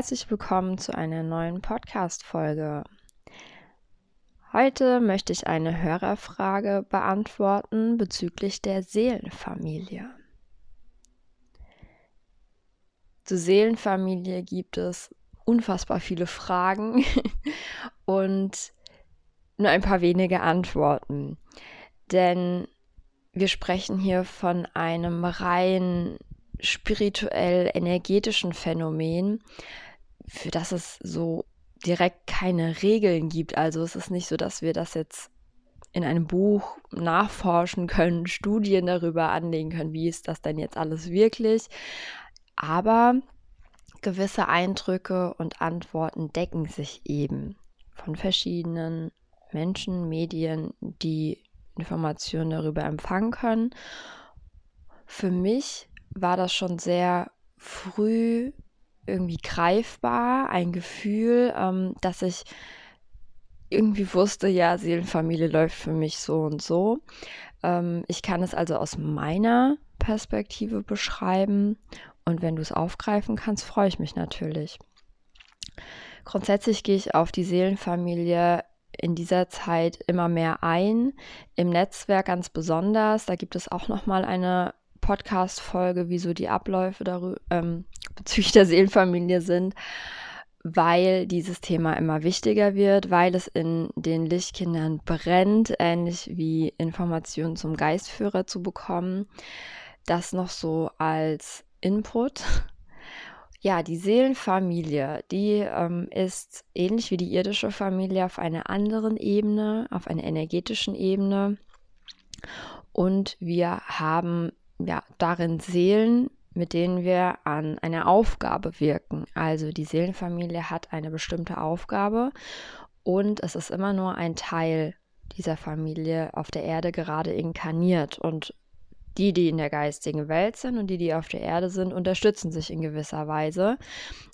herzlich willkommen zu einer neuen Podcast-Folge. Heute möchte ich eine Hörerfrage beantworten bezüglich der Seelenfamilie. Zur Seelenfamilie gibt es unfassbar viele Fragen und nur ein paar wenige Antworten. Denn wir sprechen hier von einem rein spirituell energetischen Phänomen, für das es so direkt keine Regeln gibt. Also es ist nicht so, dass wir das jetzt in einem Buch nachforschen können, Studien darüber anlegen können, wie ist das denn jetzt alles wirklich. Aber gewisse Eindrücke und Antworten decken sich eben von verschiedenen Menschen, Medien, die Informationen darüber empfangen können. Für mich war das schon sehr früh irgendwie greifbar, ein Gefühl, ähm, dass ich irgendwie wusste, ja, Seelenfamilie läuft für mich so und so. Ähm, ich kann es also aus meiner Perspektive beschreiben und wenn du es aufgreifen kannst, freue ich mich natürlich. Grundsätzlich gehe ich auf die Seelenfamilie in dieser Zeit immer mehr ein, im Netzwerk ganz besonders. Da gibt es auch noch mal eine Podcast-Folge, wie so die Abläufe darüber, ähm, bezüglich der Seelenfamilie sind, weil dieses Thema immer wichtiger wird, weil es in den Lichtkindern brennt, ähnlich wie Informationen zum Geistführer zu bekommen. Das noch so als Input. Ja, die Seelenfamilie, die ähm, ist ähnlich wie die irdische Familie auf einer anderen Ebene, auf einer energetischen Ebene. Und wir haben ja darin Seelen, mit denen wir an einer Aufgabe wirken. Also die Seelenfamilie hat eine bestimmte Aufgabe und es ist immer nur ein Teil dieser Familie auf der Erde gerade inkarniert. Und die, die in der geistigen Welt sind und die, die auf der Erde sind, unterstützen sich in gewisser Weise.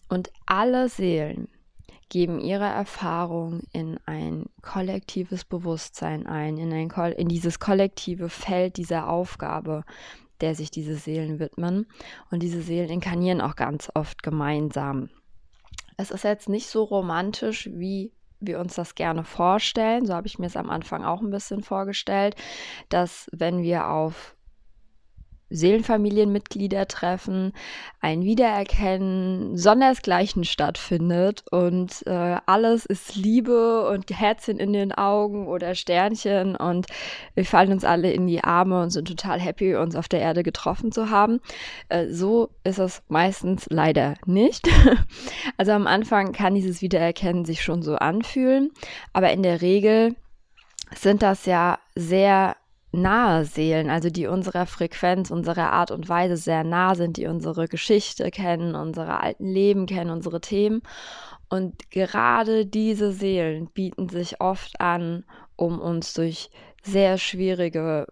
Und alle Seelen geben ihre Erfahrung in ein kollektives Bewusstsein ein, in, ein, in dieses kollektive Feld dieser Aufgabe, der sich diese Seelen widmen. Und diese Seelen inkarnieren auch ganz oft gemeinsam. Es ist jetzt nicht so romantisch, wie wir uns das gerne vorstellen. So habe ich mir es am Anfang auch ein bisschen vorgestellt, dass wenn wir auf Seelenfamilienmitglieder treffen, ein Wiedererkennen sondersgleichen stattfindet und äh, alles ist Liebe und Herzchen in den Augen oder Sternchen und wir fallen uns alle in die Arme und sind total happy, uns auf der Erde getroffen zu haben. Äh, so ist es meistens leider nicht. also am Anfang kann dieses Wiedererkennen sich schon so anfühlen, aber in der Regel sind das ja sehr nahe Seelen, also die unserer Frequenz, unserer Art und Weise sehr nah sind, die unsere Geschichte kennen, unsere alten Leben kennen, unsere Themen. Und gerade diese Seelen bieten sich oft an, um uns durch sehr schwierige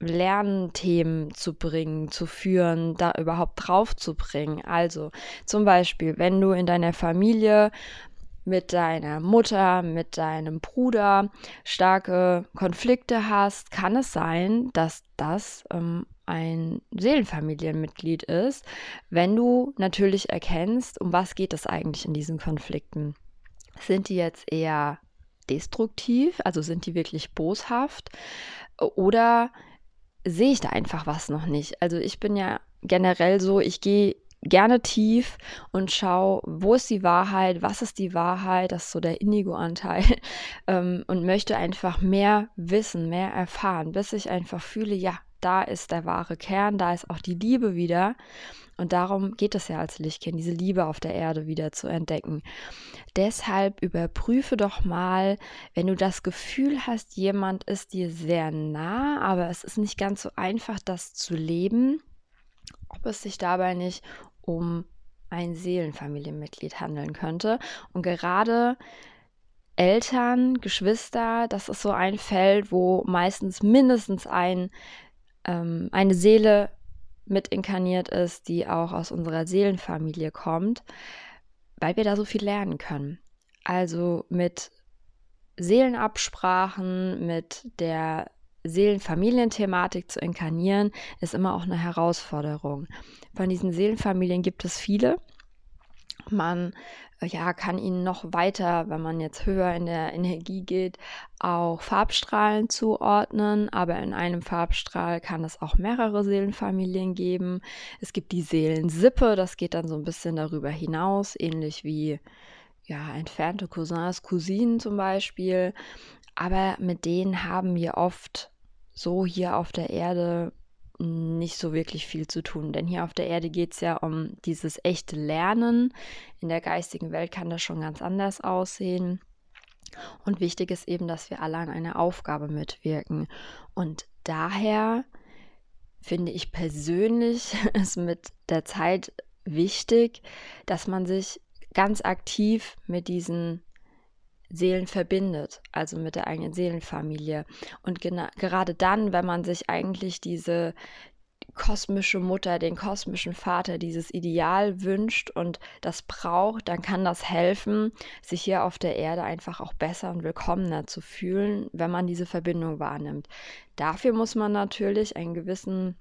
Lernthemen zu bringen, zu führen, da überhaupt drauf zu bringen. Also zum Beispiel, wenn du in deiner Familie mit deiner Mutter, mit deinem Bruder starke Konflikte hast, kann es sein, dass das ähm, ein Seelenfamilienmitglied ist, wenn du natürlich erkennst, um was geht es eigentlich in diesen Konflikten. Sind die jetzt eher destruktiv, also sind die wirklich boshaft oder sehe ich da einfach was noch nicht? Also ich bin ja generell so, ich gehe gerne tief und schau, wo ist die Wahrheit, was ist die Wahrheit, das ist so der Indigo-Anteil ähm, und möchte einfach mehr wissen, mehr erfahren, bis ich einfach fühle, ja, da ist der wahre Kern, da ist auch die Liebe wieder. Und darum geht es ja als Lichtkind, diese Liebe auf der Erde wieder zu entdecken. Deshalb überprüfe doch mal, wenn du das Gefühl hast, jemand ist dir sehr nah, aber es ist nicht ganz so einfach, das zu leben, ob es sich dabei nicht um ein Seelenfamilienmitglied handeln könnte. Und gerade Eltern, Geschwister, das ist so ein Feld, wo meistens mindestens ein, ähm, eine Seele mit inkarniert ist, die auch aus unserer Seelenfamilie kommt, weil wir da so viel lernen können. Also mit Seelenabsprachen, mit der Seelenfamilienthematik zu inkarnieren, ist immer auch eine Herausforderung. Von diesen Seelenfamilien gibt es viele. Man äh, ja, kann ihnen noch weiter, wenn man jetzt höher in der Energie geht, auch Farbstrahlen zuordnen. Aber in einem Farbstrahl kann es auch mehrere Seelenfamilien geben. Es gibt die Seelensippe, das geht dann so ein bisschen darüber hinaus, ähnlich wie ja, entfernte Cousins, Cousinen zum Beispiel. Aber mit denen haben wir oft so hier auf der Erde nicht so wirklich viel zu tun. Denn hier auf der Erde geht es ja um dieses echte Lernen. In der geistigen Welt kann das schon ganz anders aussehen. Und wichtig ist eben, dass wir alle an einer Aufgabe mitwirken. Und daher finde ich persönlich es mit der Zeit wichtig, dass man sich ganz aktiv mit diesen Seelen verbindet, also mit der eigenen Seelenfamilie. Und gerade dann, wenn man sich eigentlich diese kosmische Mutter, den kosmischen Vater, dieses Ideal wünscht und das braucht, dann kann das helfen, sich hier auf der Erde einfach auch besser und willkommener zu fühlen, wenn man diese Verbindung wahrnimmt. Dafür muss man natürlich einen gewissen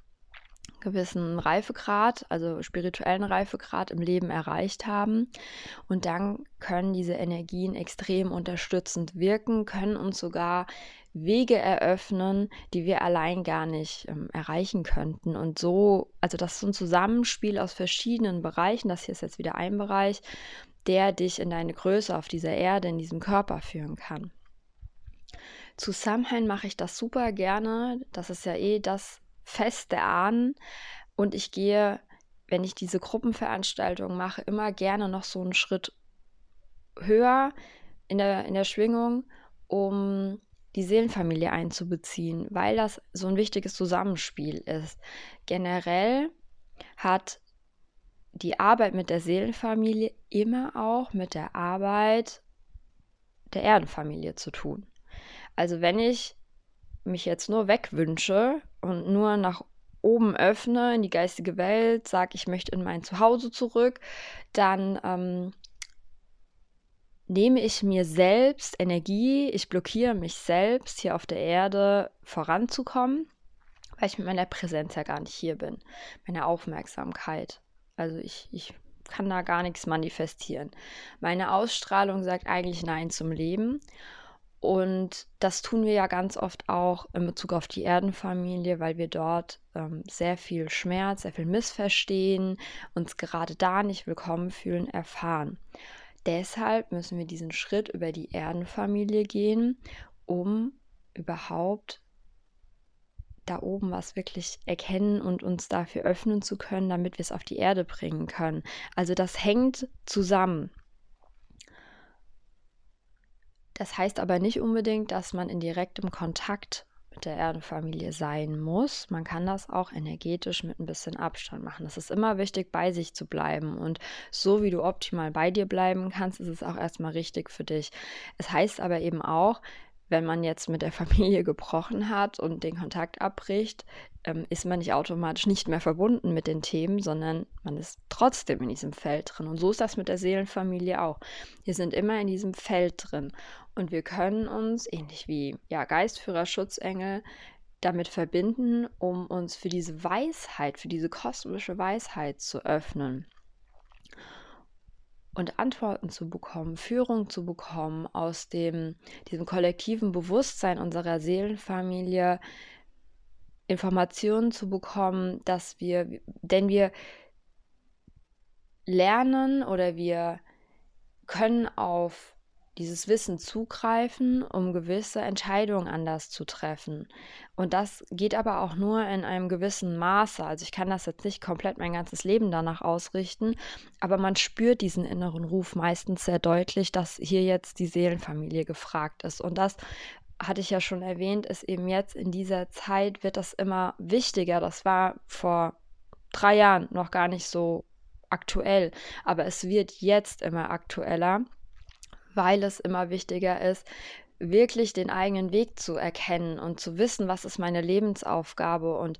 gewissen Reifegrad, also spirituellen Reifegrad im Leben erreicht haben. Und dann können diese Energien extrem unterstützend wirken, können uns sogar Wege eröffnen, die wir allein gar nicht ähm, erreichen könnten. Und so, also das ist ein Zusammenspiel aus verschiedenen Bereichen. Das hier ist jetzt wieder ein Bereich, der dich in deine Größe auf dieser Erde, in diesem Körper führen kann. Zu Samhain mache ich das super gerne. Das ist ja eh das Fest der Ahnen. Und ich gehe, wenn ich diese Gruppenveranstaltung mache, immer gerne noch so einen Schritt höher in der, in der Schwingung, um die Seelenfamilie einzubeziehen, weil das so ein wichtiges Zusammenspiel ist. Generell hat die Arbeit mit der Seelenfamilie immer auch mit der Arbeit der Erdenfamilie zu tun. Also wenn ich mich jetzt nur wegwünsche und nur nach oben öffne in die geistige Welt, sage, ich möchte in mein Zuhause zurück, dann ähm, nehme ich mir selbst Energie, ich blockiere mich selbst hier auf der Erde voranzukommen, weil ich mit meiner Präsenz ja gar nicht hier bin, meine Aufmerksamkeit. Also ich, ich kann da gar nichts manifestieren. Meine Ausstrahlung sagt eigentlich Nein zum Leben. Und das tun wir ja ganz oft auch in Bezug auf die Erdenfamilie, weil wir dort ähm, sehr viel Schmerz, sehr viel Missverstehen, uns gerade da nicht willkommen fühlen, erfahren. Deshalb müssen wir diesen Schritt über die Erdenfamilie gehen, um überhaupt da oben was wirklich erkennen und uns dafür öffnen zu können, damit wir es auf die Erde bringen können. Also das hängt zusammen. Das heißt aber nicht unbedingt, dass man in direktem Kontakt mit der Erdenfamilie sein muss. Man kann das auch energetisch mit ein bisschen Abstand machen. Es ist immer wichtig, bei sich zu bleiben. Und so wie du optimal bei dir bleiben kannst, ist es auch erstmal richtig für dich. Es heißt aber eben auch, wenn man jetzt mit der Familie gebrochen hat und den Kontakt abbricht, ähm, ist man nicht automatisch nicht mehr verbunden mit den Themen, sondern man ist trotzdem in diesem Feld drin. Und so ist das mit der Seelenfamilie auch. Wir sind immer in diesem Feld drin. Und wir können uns, ähnlich wie ja, Geistführer, Schutzengel, damit verbinden, um uns für diese Weisheit, für diese kosmische Weisheit zu öffnen und Antworten zu bekommen, Führung zu bekommen aus dem, diesem kollektiven Bewusstsein unserer Seelenfamilie, Informationen zu bekommen, dass wir, denn wir lernen oder wir können auf dieses Wissen zugreifen, um gewisse Entscheidungen anders zu treffen. Und das geht aber auch nur in einem gewissen Maße. Also ich kann das jetzt nicht komplett mein ganzes Leben danach ausrichten, aber man spürt diesen inneren Ruf meistens sehr deutlich, dass hier jetzt die Seelenfamilie gefragt ist. Und das hatte ich ja schon erwähnt, ist eben jetzt in dieser Zeit wird das immer wichtiger. Das war vor drei Jahren noch gar nicht so aktuell, aber es wird jetzt immer aktueller weil es immer wichtiger ist, wirklich den eigenen Weg zu erkennen und zu wissen, was ist meine Lebensaufgabe und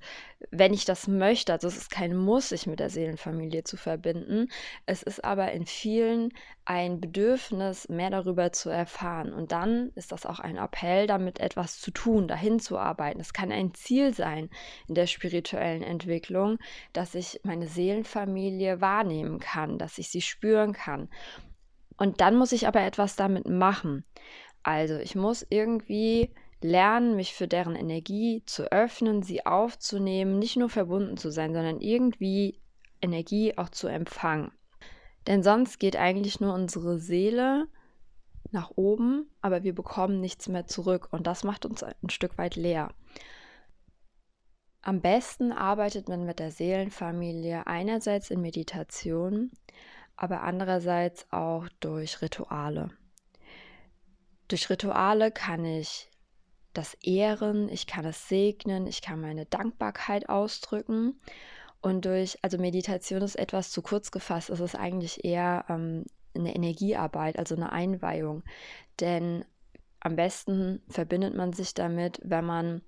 wenn ich das möchte, also es ist kein Muss, sich mit der Seelenfamilie zu verbinden, es ist aber in vielen ein Bedürfnis, mehr darüber zu erfahren und dann ist das auch ein Appell, damit etwas zu tun, dahin zu arbeiten. Es kann ein Ziel sein in der spirituellen Entwicklung, dass ich meine Seelenfamilie wahrnehmen kann, dass ich sie spüren kann. Und dann muss ich aber etwas damit machen. Also ich muss irgendwie lernen, mich für deren Energie zu öffnen, sie aufzunehmen, nicht nur verbunden zu sein, sondern irgendwie Energie auch zu empfangen. Denn sonst geht eigentlich nur unsere Seele nach oben, aber wir bekommen nichts mehr zurück und das macht uns ein Stück weit leer. Am besten arbeitet man mit der Seelenfamilie einerseits in Meditation, aber andererseits auch durch Rituale. Durch Rituale kann ich das ehren, ich kann es segnen, ich kann meine Dankbarkeit ausdrücken. Und durch, also Meditation ist etwas zu kurz gefasst, es ist eigentlich eher ähm, eine Energiearbeit, also eine Einweihung. Denn am besten verbindet man sich damit, wenn man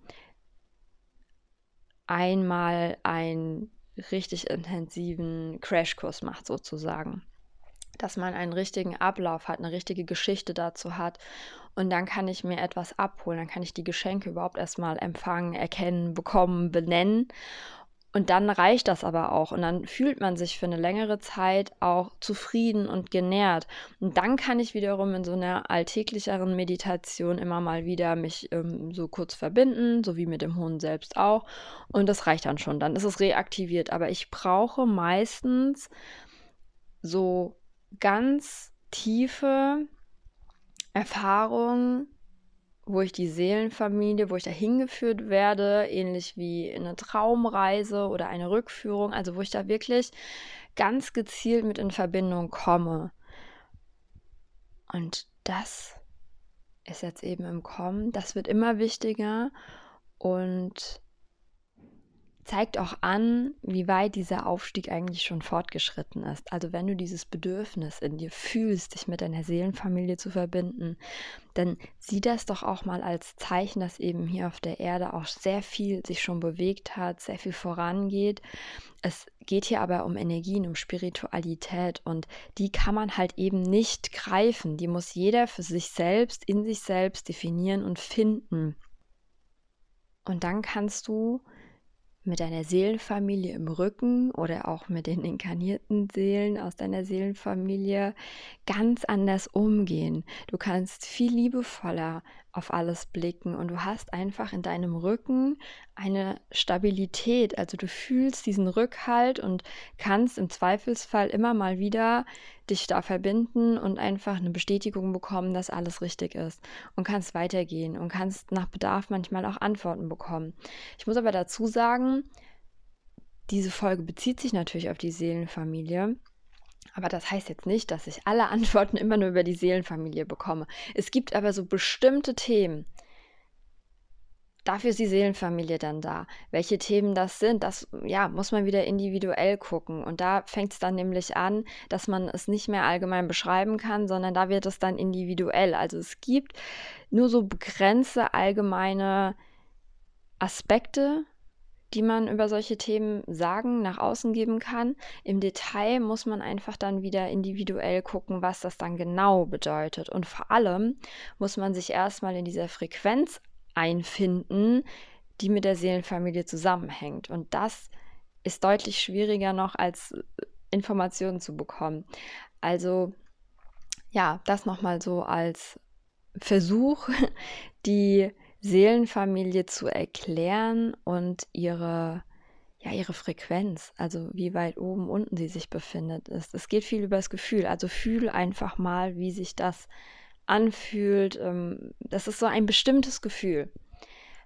einmal einen richtig intensiven Crashkurs macht, sozusagen dass man einen richtigen Ablauf hat, eine richtige Geschichte dazu hat. Und dann kann ich mir etwas abholen, dann kann ich die Geschenke überhaupt erstmal empfangen, erkennen, bekommen, benennen. Und dann reicht das aber auch. Und dann fühlt man sich für eine längere Zeit auch zufrieden und genährt. Und dann kann ich wiederum in so einer alltäglicheren Meditation immer mal wieder mich ähm, so kurz verbinden, so wie mit dem Hund selbst auch. Und das reicht dann schon. Dann ist es reaktiviert. Aber ich brauche meistens so ganz tiefe Erfahrung, wo ich die Seelenfamilie, wo ich da hingeführt werde, ähnlich wie eine Traumreise oder eine Rückführung, also wo ich da wirklich ganz gezielt mit in Verbindung komme. Und das ist jetzt eben im Kommen, das wird immer wichtiger und zeigt auch an, wie weit dieser Aufstieg eigentlich schon fortgeschritten ist. Also wenn du dieses Bedürfnis in dir fühlst, dich mit deiner Seelenfamilie zu verbinden, dann sieh das doch auch mal als Zeichen, dass eben hier auf der Erde auch sehr viel sich schon bewegt hat, sehr viel vorangeht. Es geht hier aber um Energien, um Spiritualität und die kann man halt eben nicht greifen. Die muss jeder für sich selbst, in sich selbst definieren und finden. Und dann kannst du mit deiner Seelenfamilie im Rücken oder auch mit den inkarnierten Seelen aus deiner Seelenfamilie ganz anders umgehen. Du kannst viel liebevoller auf alles blicken und du hast einfach in deinem Rücken eine Stabilität. Also du fühlst diesen Rückhalt und kannst im Zweifelsfall immer mal wieder dich da verbinden und einfach eine Bestätigung bekommen, dass alles richtig ist und kannst weitergehen und kannst nach Bedarf manchmal auch Antworten bekommen. Ich muss aber dazu sagen, diese Folge bezieht sich natürlich auf die Seelenfamilie. Aber das heißt jetzt nicht, dass ich alle Antworten immer nur über die Seelenfamilie bekomme. Es gibt aber so bestimmte Themen. Dafür ist die Seelenfamilie dann da. Welche Themen das sind, das ja, muss man wieder individuell gucken. Und da fängt es dann nämlich an, dass man es nicht mehr allgemein beschreiben kann, sondern da wird es dann individuell. Also es gibt nur so begrenzte allgemeine Aspekte, die man über solche Themen sagen, nach außen geben kann. Im Detail muss man einfach dann wieder individuell gucken, was das dann genau bedeutet. Und vor allem muss man sich erstmal in dieser Frequenz einfinden, die mit der Seelenfamilie zusammenhängt. Und das ist deutlich schwieriger noch als Informationen zu bekommen. Also ja, das nochmal so als Versuch, die Seelenfamilie zu erklären und ihre ja, ihre Frequenz, also wie weit oben, unten sie sich befindet, ist. Es geht viel über das Gefühl. Also fühl einfach mal, wie sich das anfühlt. Ähm, das ist so ein bestimmtes Gefühl.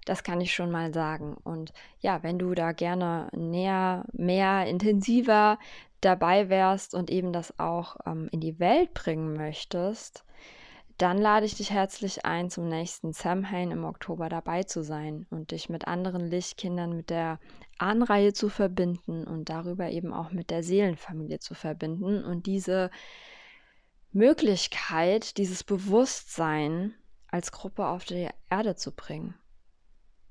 Das kann ich schon mal sagen. Und ja, wenn du da gerne näher, mehr, intensiver dabei wärst und eben das auch ähm, in die Welt bringen möchtest, dann lade ich dich herzlich ein, zum nächsten Samhain im Oktober dabei zu sein und dich mit anderen Lichtkindern mit der Ahnenreihe zu verbinden und darüber eben auch mit der Seelenfamilie zu verbinden und diese Möglichkeit, dieses Bewusstsein als Gruppe auf die Erde zu bringen.